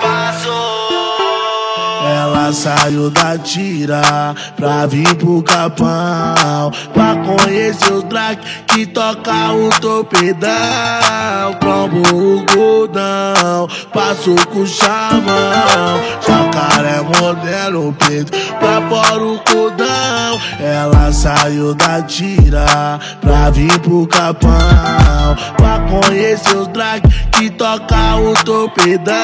Passo. Ela saiu da tira pra vir pro capão Pra conhecer o drag que toca o topedão Trombo o godão, passou com o chavão. Jacaré modelo o peito pra fora o cordão Ela saiu da tira pra vir pro capão Pra conhecer os drag que toca o topedão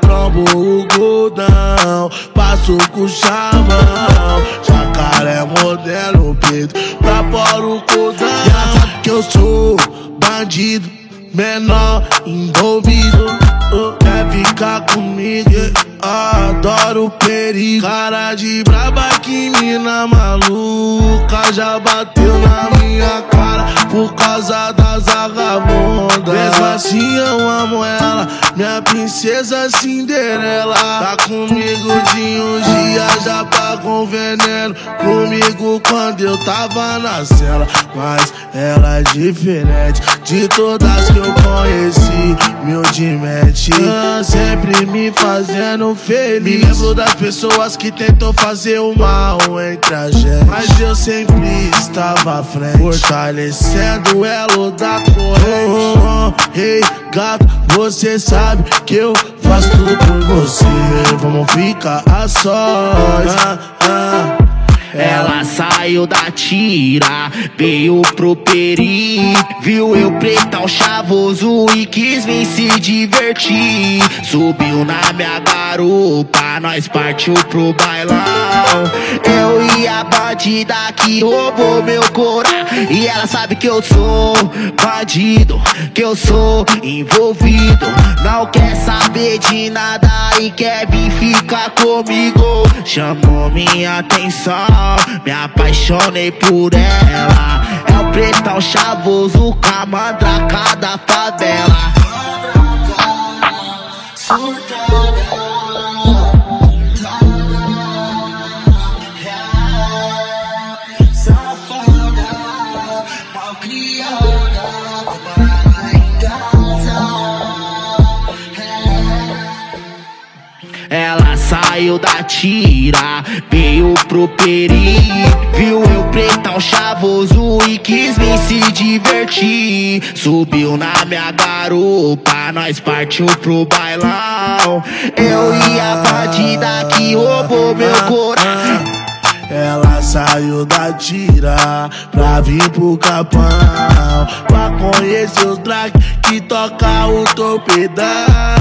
Trombo o godão, passou com o chavão. Jacaré modelo o peito pra fora o cordão. Já sabe que eu sou bandido, menor envolvido ficar comigo? Adoro perigo. Cara de braba que mina maluca Já bateu na minha cara por causa das vagabundas. Mesmo assim eu amo ela, minha princesa Cinderela Tá comigo de uns pagou veneno. Comigo quando eu tava na cela. Mas ela é diferente de todas que eu conheci. Humildemente, sempre me fazendo feliz. Me lembro das pessoas que tentou fazer o mal entre a gente. Mas eu sempre estava à frente Fortalecendo o elo da corrente. Oh, oh, oh. Ei, gato, você sabe que eu faço tudo por você. Vamos ficar a sós. Ah, ah. Ela saiu da tira, veio pro peri. Viu eu pretão chavoso e quis vir se divertir. Subiu na minha garupa, nós partiu pro bailão Eu e a bandida que roubou meu coração. E ela sabe que eu sou bandido, que eu sou envolvido. Não quer saber de nada e quer vir ficar comigo. Chamou minha atenção me apaixonei por ela. É o pretão chavoso com a mandraca da favela. Ela saiu da tira, veio pro peri Viu eu pretão chavoso e quis vir se divertir. Subiu na minha garupa, nós partiu pro bailão. Eu e a bandida que roubou meu coração. Ela saiu da tira pra vir pro capão Pra conhecer os drag que toca o topedão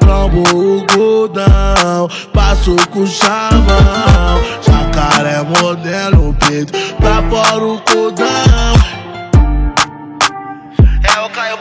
Trombo o godão, passou com o chavão. Jacaré modelo o peito pra fora o cordão. É o Caio